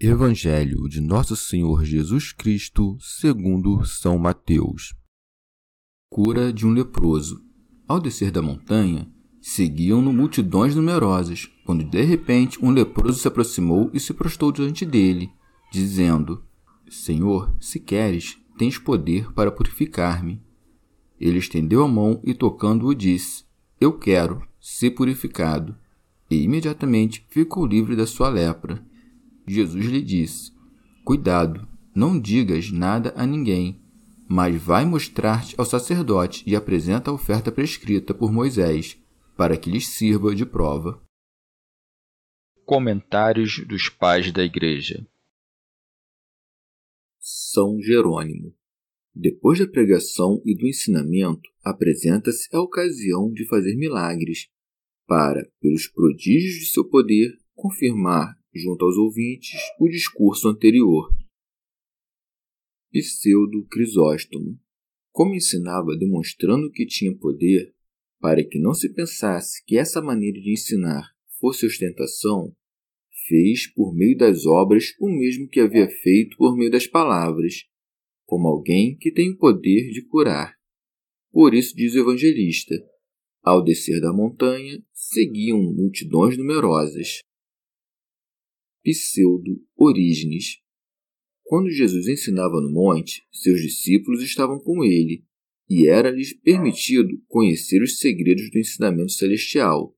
Evangelho de Nosso Senhor Jesus Cristo, segundo São Mateus. Cura de um leproso. Ao descer da montanha, seguiam-no multidões numerosas, quando de repente um leproso se aproximou e se prostou diante dele, dizendo: Senhor, se queres, tens poder para purificar-me. Ele estendeu a mão e, tocando-o, disse: Eu quero, ser purificado. E imediatamente ficou livre da sua lepra. Jesus lhe disse: Cuidado, não digas nada a ninguém, mas vai mostrar-te ao sacerdote e apresenta a oferta prescrita por Moisés, para que lhes sirva de prova. Comentários dos Pais da Igreja São Jerônimo depois da pregação e do ensinamento, apresenta-se a ocasião de fazer milagres, para, pelos prodígios de seu poder, confirmar junto aos ouvintes o discurso anterior. Pseudo Crisóstomo, como ensinava demonstrando que tinha poder, para que não se pensasse que essa maneira de ensinar fosse ostentação, fez por meio das obras o mesmo que havia feito por meio das palavras, como alguém que tem o poder de curar. Por isso diz o evangelista: ao descer da montanha, seguiam multidões numerosas pseudo-Orígenes. Quando Jesus ensinava no monte, seus discípulos estavam com ele, e era-lhes permitido conhecer os segredos do ensinamento celestial.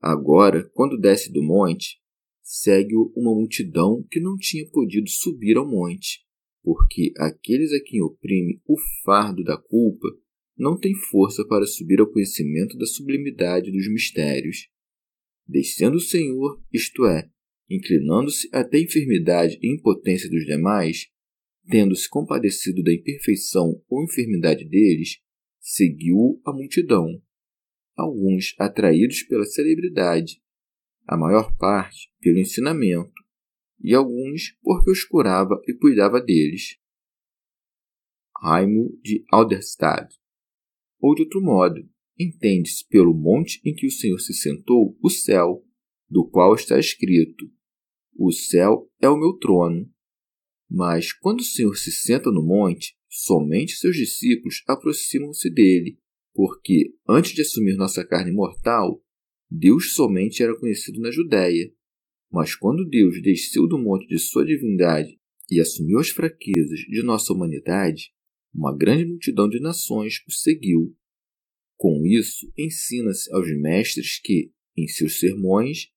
Agora, quando desce do monte, segue-o uma multidão que não tinha podido subir ao monte, porque aqueles a quem oprime o fardo da culpa não têm força para subir ao conhecimento da sublimidade dos mistérios. Descendo o Senhor, isto é, inclinando-se até a enfermidade e impotência dos demais, tendo-se compadecido da imperfeição ou enfermidade deles, seguiu a multidão, alguns atraídos pela celebridade, a maior parte pelo ensinamento, e alguns porque os curava e cuidava deles. Raimo de Alderstad. Ou de outro modo, entende-se pelo monte em que o Senhor se sentou o céu, do qual está escrito: o céu é o meu trono. Mas quando o Senhor se senta no monte, somente seus discípulos aproximam-se dele, porque, antes de assumir nossa carne mortal, Deus somente era conhecido na Judéia. Mas quando Deus desceu do monte de sua divindade e assumiu as fraquezas de nossa humanidade, uma grande multidão de nações o seguiu. Com isso, ensina-se aos mestres que, em seus sermões,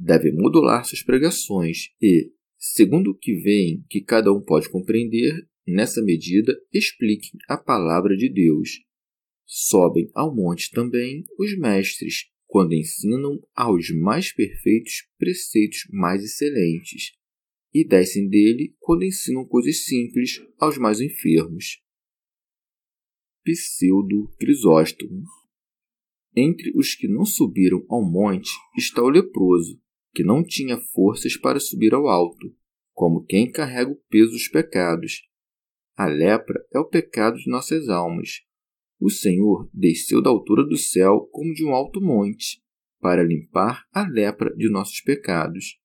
devem modular suas pregações e, segundo o que veem que cada um pode compreender, nessa medida expliquem a palavra de Deus. Sobem ao monte também os mestres, quando ensinam aos mais perfeitos preceitos mais excelentes, e descem dele quando ensinam coisas simples aos mais enfermos. Pseudo Crisóstomo Entre os que não subiram ao monte está o leproso, que não tinha forças para subir ao alto, como quem carrega o peso dos pecados. A lepra é o pecado de nossas almas. O Senhor desceu da altura do céu como de um alto monte, para limpar a lepra de nossos pecados.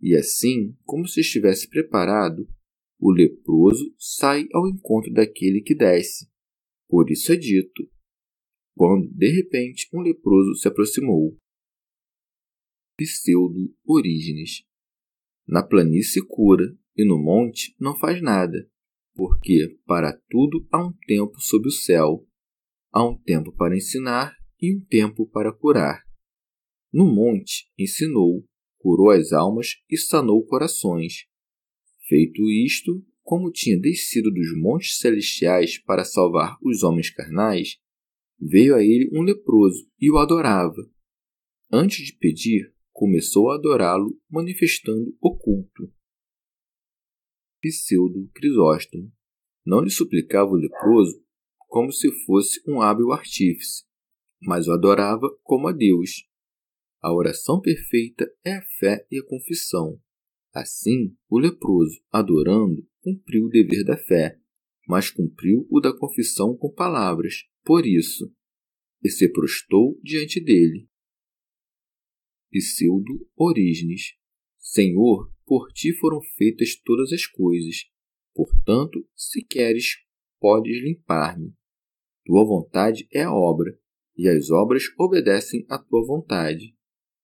E assim, como se estivesse preparado, o leproso sai ao encontro daquele que desce. Por isso é dito: quando de repente um leproso se aproximou, pseudo-Orígenes. Na planície cura, e no monte não faz nada, porque para tudo há um tempo sob o céu. Há um tempo para ensinar e um tempo para curar. No monte ensinou, curou as almas e sanou corações. Feito isto, como tinha descido dos montes celestiais para salvar os homens carnais, veio a ele um leproso e o adorava. Antes de pedir, começou a adorá-lo, manifestando o culto. Pseudo Crisóstomo não lhe suplicava o leproso como se fosse um hábil artífice, mas o adorava como a Deus. A oração perfeita é a fé e a confissão. Assim, o leproso, adorando, cumpriu o dever da fé, mas cumpriu o da confissão com palavras, por isso, e se prostou diante dele. Pseudo Orígenes Senhor, por ti foram feitas todas as coisas, portanto, se queres, podes limpar-me. Tua vontade é a obra, e as obras obedecem à tua vontade.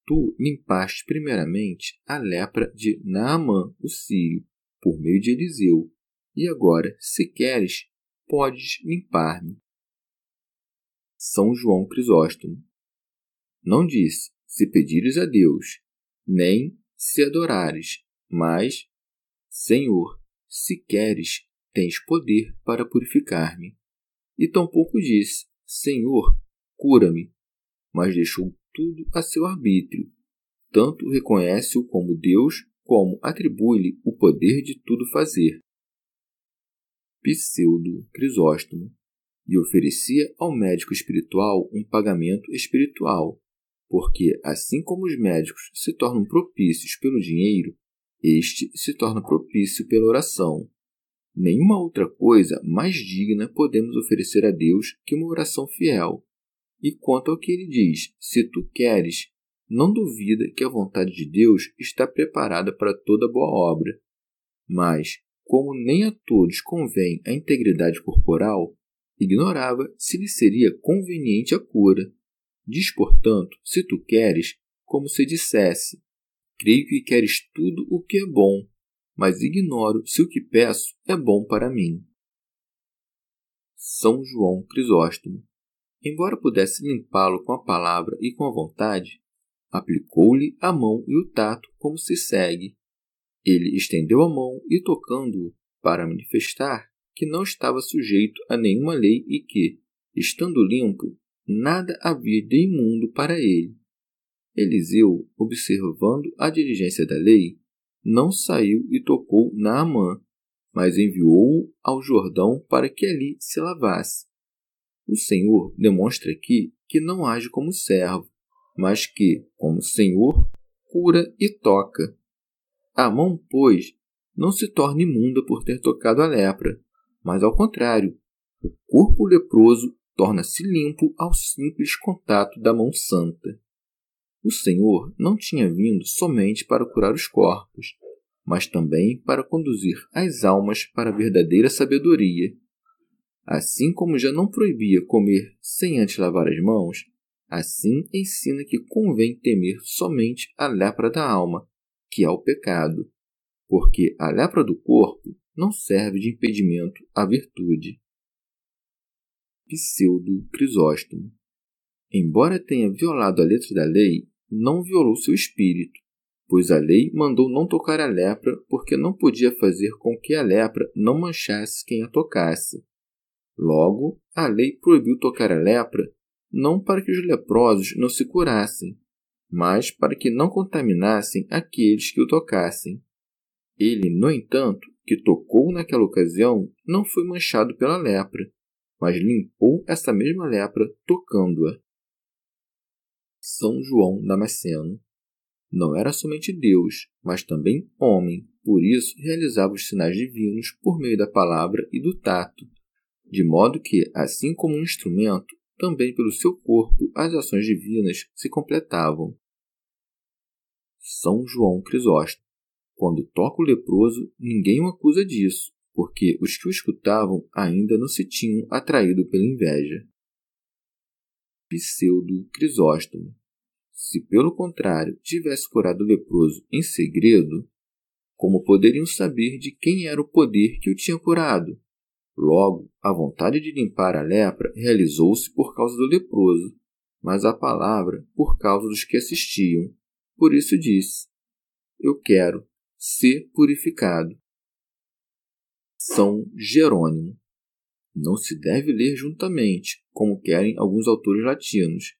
Tu limpaste primeiramente a lepra de Naamã, o sírio, por meio de Eliseu, e agora, se queres, podes limpar-me. São João Crisóstomo. Não disse, se pedires a Deus, nem se adorares, mas, Senhor, se queres, tens poder para purificar-me. E tampouco disse, Senhor, cura-me, mas deixou tudo a seu arbítrio. Tanto reconhece-o como Deus, como atribui-lhe o poder de tudo fazer. Pseudo Crisóstomo e oferecia ao médico espiritual um pagamento espiritual, porque assim como os médicos se tornam propícios pelo dinheiro, este se torna propício pela oração. Nenhuma outra coisa mais digna podemos oferecer a Deus que uma oração fiel. E quanto ao que ele diz, se tu queres, não duvida que a vontade de Deus está preparada para toda boa obra. Mas, como nem a todos convém a integridade corporal, ignorava se lhe seria conveniente a cura. Diz, portanto, se tu queres, como se dissesse: Creio que queres tudo o que é bom, mas ignoro se o que peço é bom para mim. São João Crisóstomo. Embora pudesse limpá-lo com a palavra e com a vontade, aplicou-lhe a mão e o tato como se segue. Ele estendeu a mão e, tocando-o, para manifestar que não estava sujeito a nenhuma lei e que, estando limpo, nada havia de imundo para ele. Eliseu, observando a diligência da lei, não saiu e tocou Naamã, mas enviou-o ao Jordão para que ali se lavasse. O Senhor demonstra aqui que não age como servo, mas que, como Senhor, cura e toca. A mão, pois, não se torna imunda por ter tocado a lepra, mas ao contrário, o corpo leproso torna-se limpo ao simples contato da mão santa. O Senhor não tinha vindo somente para curar os corpos, mas também para conduzir as almas para a verdadeira sabedoria. Assim como já não proibia comer sem antes lavar as mãos, assim ensina que convém temer somente a lepra da alma, que é o pecado, porque a lepra do corpo não serve de impedimento à virtude. Pseudo Crisóstomo. Embora tenha violado a letra da lei, não violou seu espírito, pois a lei mandou não tocar a lepra porque não podia fazer com que a lepra não manchasse quem a tocasse. Logo, a lei proibiu tocar a lepra não para que os leprosos não se curassem, mas para que não contaminassem aqueles que o tocassem. Ele, no entanto, que tocou naquela ocasião não foi manchado pela lepra, mas limpou essa mesma lepra tocando-a. São João Damasceno não era somente Deus, mas também homem, por isso realizava os sinais divinos por meio da palavra e do tato, de modo que, assim como um instrumento, também pelo seu corpo as ações divinas se completavam. São João Crisóstomo quando toca o leproso, ninguém o acusa disso, porque os que o escutavam ainda não se tinham atraído pela inveja. Pseudo Crisóstomo. Se pelo contrário tivesse curado o leproso em segredo, como poderiam saber de quem era o poder que o tinha curado? Logo, a vontade de limpar a lepra realizou-se por causa do leproso, mas a palavra por causa dos que assistiam. Por isso disse: Eu quero ser purificado. São Jerônimo. Não se deve ler juntamente, como querem alguns autores latinos.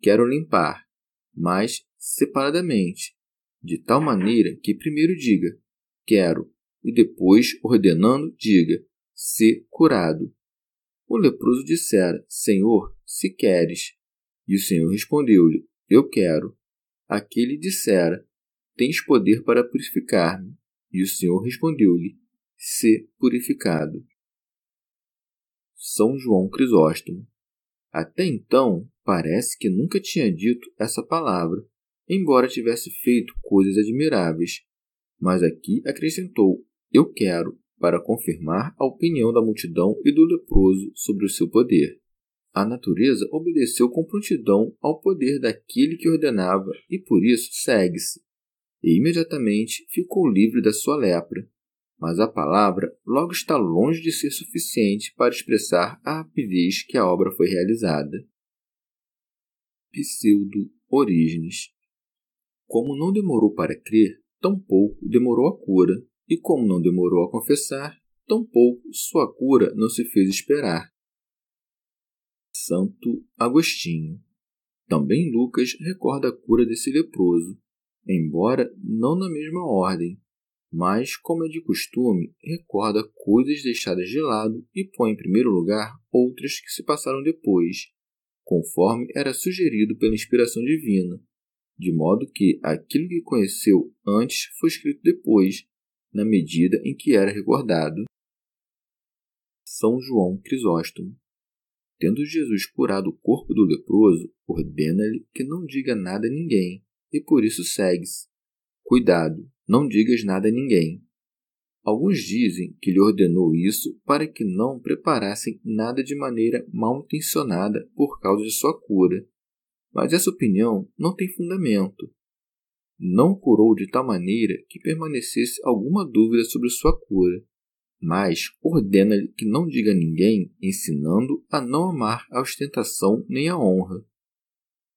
Quero limpar, mas separadamente, de tal maneira que primeiro diga quero e depois, ordenando, diga ser curado. O leproso dissera: Senhor, se queres. E o Senhor respondeu-lhe: Eu quero. Aquele dissera: Tens poder para purificar-me. E o Senhor respondeu-lhe: Se purificado. São João Crisóstomo. Até então, parece que nunca tinha dito essa palavra, embora tivesse feito coisas admiráveis. Mas aqui acrescentou: Eu quero, para confirmar a opinião da multidão e do leproso sobre o seu poder. A natureza obedeceu com prontidão ao poder daquele que ordenava e por isso segue-se. E imediatamente ficou livre da sua lepra. Mas a palavra logo está longe de ser suficiente para expressar a rapidez que a obra foi realizada. Pseudo Orígenes Como não demorou para crer, tampouco demorou a cura, e como não demorou a confessar, tampouco sua cura não se fez esperar. Santo Agostinho. Também Lucas recorda a cura desse leproso, embora não na mesma ordem, mas, como é de costume, recorda coisas deixadas de lado e põe em primeiro lugar outras que se passaram depois, conforme era sugerido pela inspiração divina, de modo que aquilo que conheceu antes foi escrito depois, na medida em que era recordado. São João Crisóstomo. Tendo Jesus curado o corpo do leproso, ordena-lhe que não diga nada a ninguém, e por isso segue-se. Cuidado, não digas nada a ninguém. Alguns dizem que lhe ordenou isso para que não preparassem nada de maneira mal intencionada por causa de sua cura. Mas essa opinião não tem fundamento. Não curou de tal maneira que permanecesse alguma dúvida sobre sua cura, mas ordena-lhe que não diga a ninguém, ensinando a não amar a ostentação nem a honra.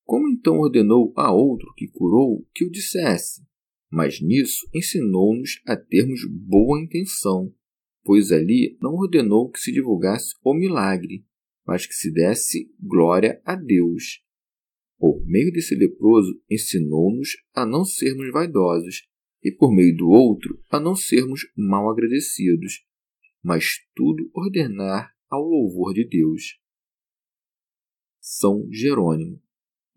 Como então ordenou a outro que curou que o dissesse? Mas nisso ensinou-nos a termos boa intenção, pois ali não ordenou que se divulgasse o milagre, mas que se desse glória a Deus. Por meio desse leproso, ensinou-nos a não sermos vaidosos, e por meio do outro, a não sermos mal agradecidos, mas tudo ordenar ao louvor de Deus. São Jerônimo.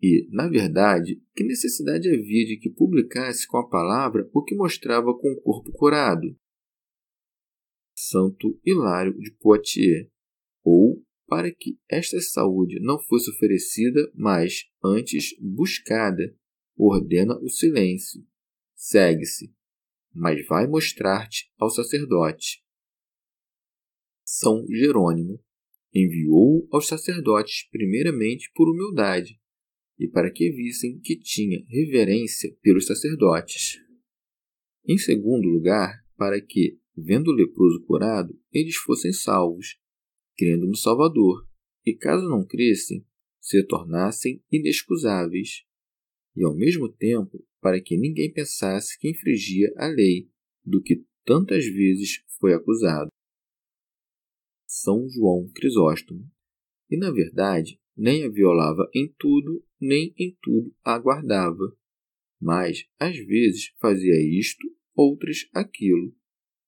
E, na verdade, que necessidade havia de que publicasse com a palavra o que mostrava com o corpo curado? Santo Hilário de Poitiers, ou para que esta saúde não fosse oferecida, mas antes buscada, ordena o silêncio. Segue-se, mas vai mostrar-te ao sacerdote. São Jerônimo enviou aos sacerdotes primeiramente por humildade, e para que vissem que tinha reverência pelos sacerdotes. Em segundo lugar, para que, vendo o leproso curado, eles fossem salvos, crendo no Salvador, e caso não crescem, se tornassem inexcusáveis, e ao mesmo tempo para que ninguém pensasse que infringia a lei, do que tantas vezes foi acusado. São João Crisóstomo. E na verdade, nem a violava em tudo, nem em tudo a guardava. Mas, às vezes, fazia isto, outras aquilo.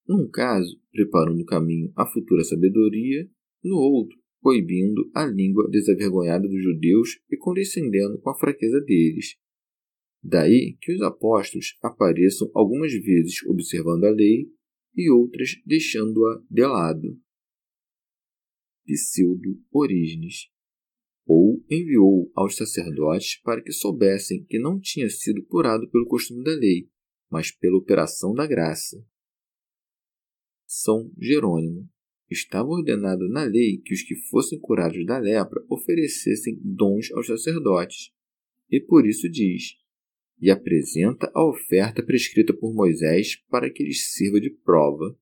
Num caso, preparando o caminho à futura sabedoria, no outro, proibindo a língua desavergonhada dos judeus e condescendendo com a fraqueza deles. Daí que os apóstolos apareçam algumas vezes observando a lei e outras deixando-a de lado. Pseudo Orígenes ou enviou aos sacerdotes para que soubessem que não tinha sido curado pelo costume da lei, mas pela operação da graça. São Jerônimo. Estava ordenado na lei que os que fossem curados da lepra oferecessem dons aos sacerdotes. E por isso diz: e apresenta a oferta prescrita por Moisés para que lhes sirva de prova.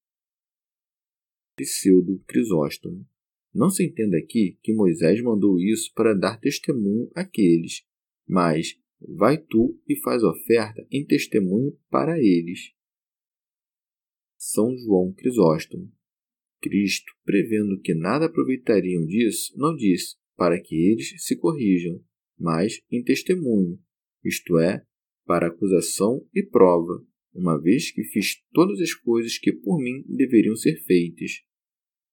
Pseudo Crisóstomo. Não se entenda aqui que Moisés mandou isso para dar testemunho àqueles, mas vai tu e faz oferta em testemunho para eles. São João Crisóstomo. Cristo, prevendo que nada aproveitariam disso, não disse para que eles se corrijam, mas em testemunho, isto é, para acusação e prova, uma vez que fiz todas as coisas que por mim deveriam ser feitas.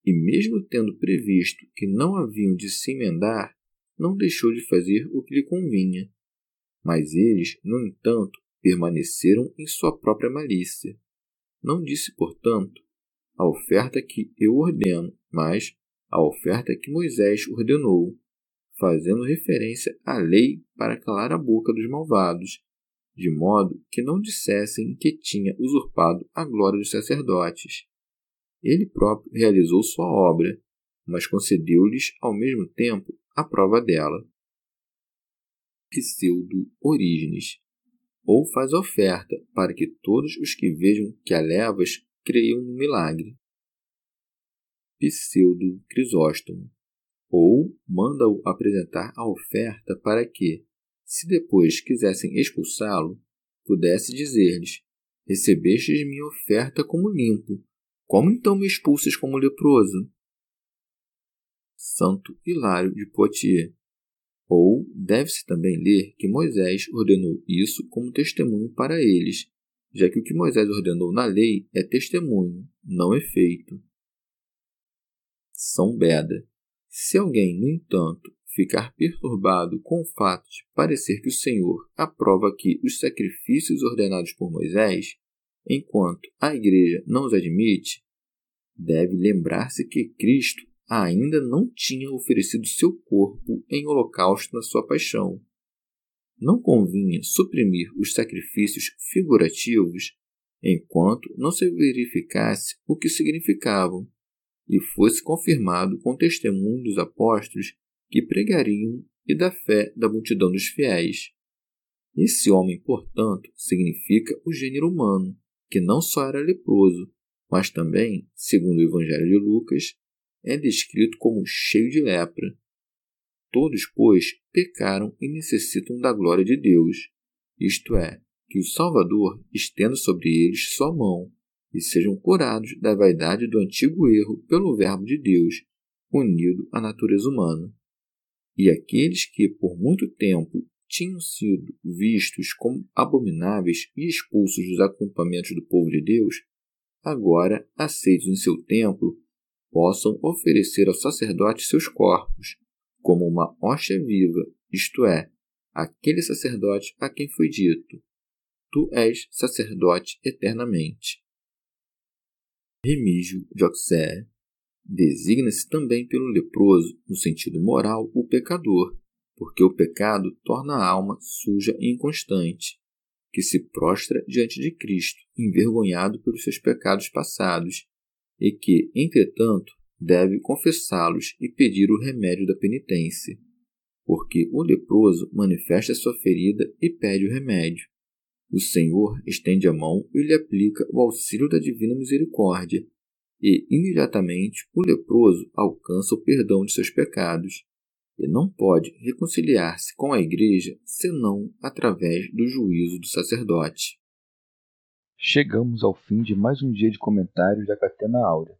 E mesmo tendo previsto que não haviam de se emendar, não deixou de fazer o que lhe convinha. Mas eles, no entanto, permaneceram em sua própria malícia. Não disse, portanto, a oferta que eu ordeno, mas a oferta que Moisés ordenou, fazendo referência à lei para calar a boca dos malvados, de modo que não dissessem que tinha usurpado a glória dos sacerdotes. Ele próprio realizou sua obra, mas concedeu-lhes ao mesmo tempo a prova dela. Pseudo Orígenes ou faz oferta para que todos os que vejam que a levas creiam no milagre. Pseudo Crisóstomo ou manda-o apresentar a oferta para que, se depois quisessem expulsá-lo, pudesse dizer-lhes: Recebestes minha oferta como limpo, como então me expulsas como leproso? Santo Hilário de Poitiers. Ou deve-se também ler que Moisés ordenou isso como testemunho para eles, já que o que Moisés ordenou na lei é testemunho, não efeito. São Beda. Se alguém, no entanto, ficar perturbado com o fato de parecer que o Senhor aprova aqui os sacrifícios ordenados por Moisés, enquanto a Igreja não os admite, deve lembrar-se que Cristo ainda não tinha oferecido seu corpo em holocausto na sua paixão. Não convinha suprimir os sacrifícios figurativos enquanto não se verificasse o que significavam e fosse confirmado com testemunho dos apóstolos que pregariam e da fé da multidão dos fiéis. Esse homem, portanto, significa o gênero humano, que não só era leproso, mas também, segundo o Evangelho de Lucas, é descrito como cheio de lepra. Todos, pois, pecaram e necessitam da glória de Deus, isto é, que o Salvador estenda sobre eles sua mão e sejam curados da vaidade do antigo erro pelo Verbo de Deus, unido à natureza humana. E aqueles que, por muito tempo, tinham sido vistos como abomináveis e expulsos dos acampamentos do povo de Deus, agora, aceitos em seu templo, possam oferecer ao sacerdote seus corpos, como uma hóstia viva, isto é, aquele sacerdote a quem foi dito: Tu és sacerdote eternamente. Remígio de Auxerre designa-se também pelo leproso, no sentido moral, o pecador, porque o pecado torna a alma suja e inconstante, que se prostra diante de Cristo, envergonhado pelos seus pecados passados, e que, entretanto, deve confessá-los e pedir o remédio da penitência, porque o leproso manifesta sua ferida e pede o remédio. O Senhor estende a mão e lhe aplica o auxílio da divina misericórdia, e imediatamente o leproso alcança o perdão de seus pecados, e não pode reconciliar-se com a Igreja senão através do juízo do sacerdote. Chegamos ao fim de mais um dia de comentários da Catena Áurea.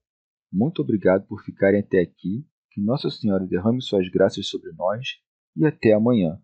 Muito obrigado por ficarem até aqui, que Nossa Senhora derrame suas graças sobre nós e até amanhã.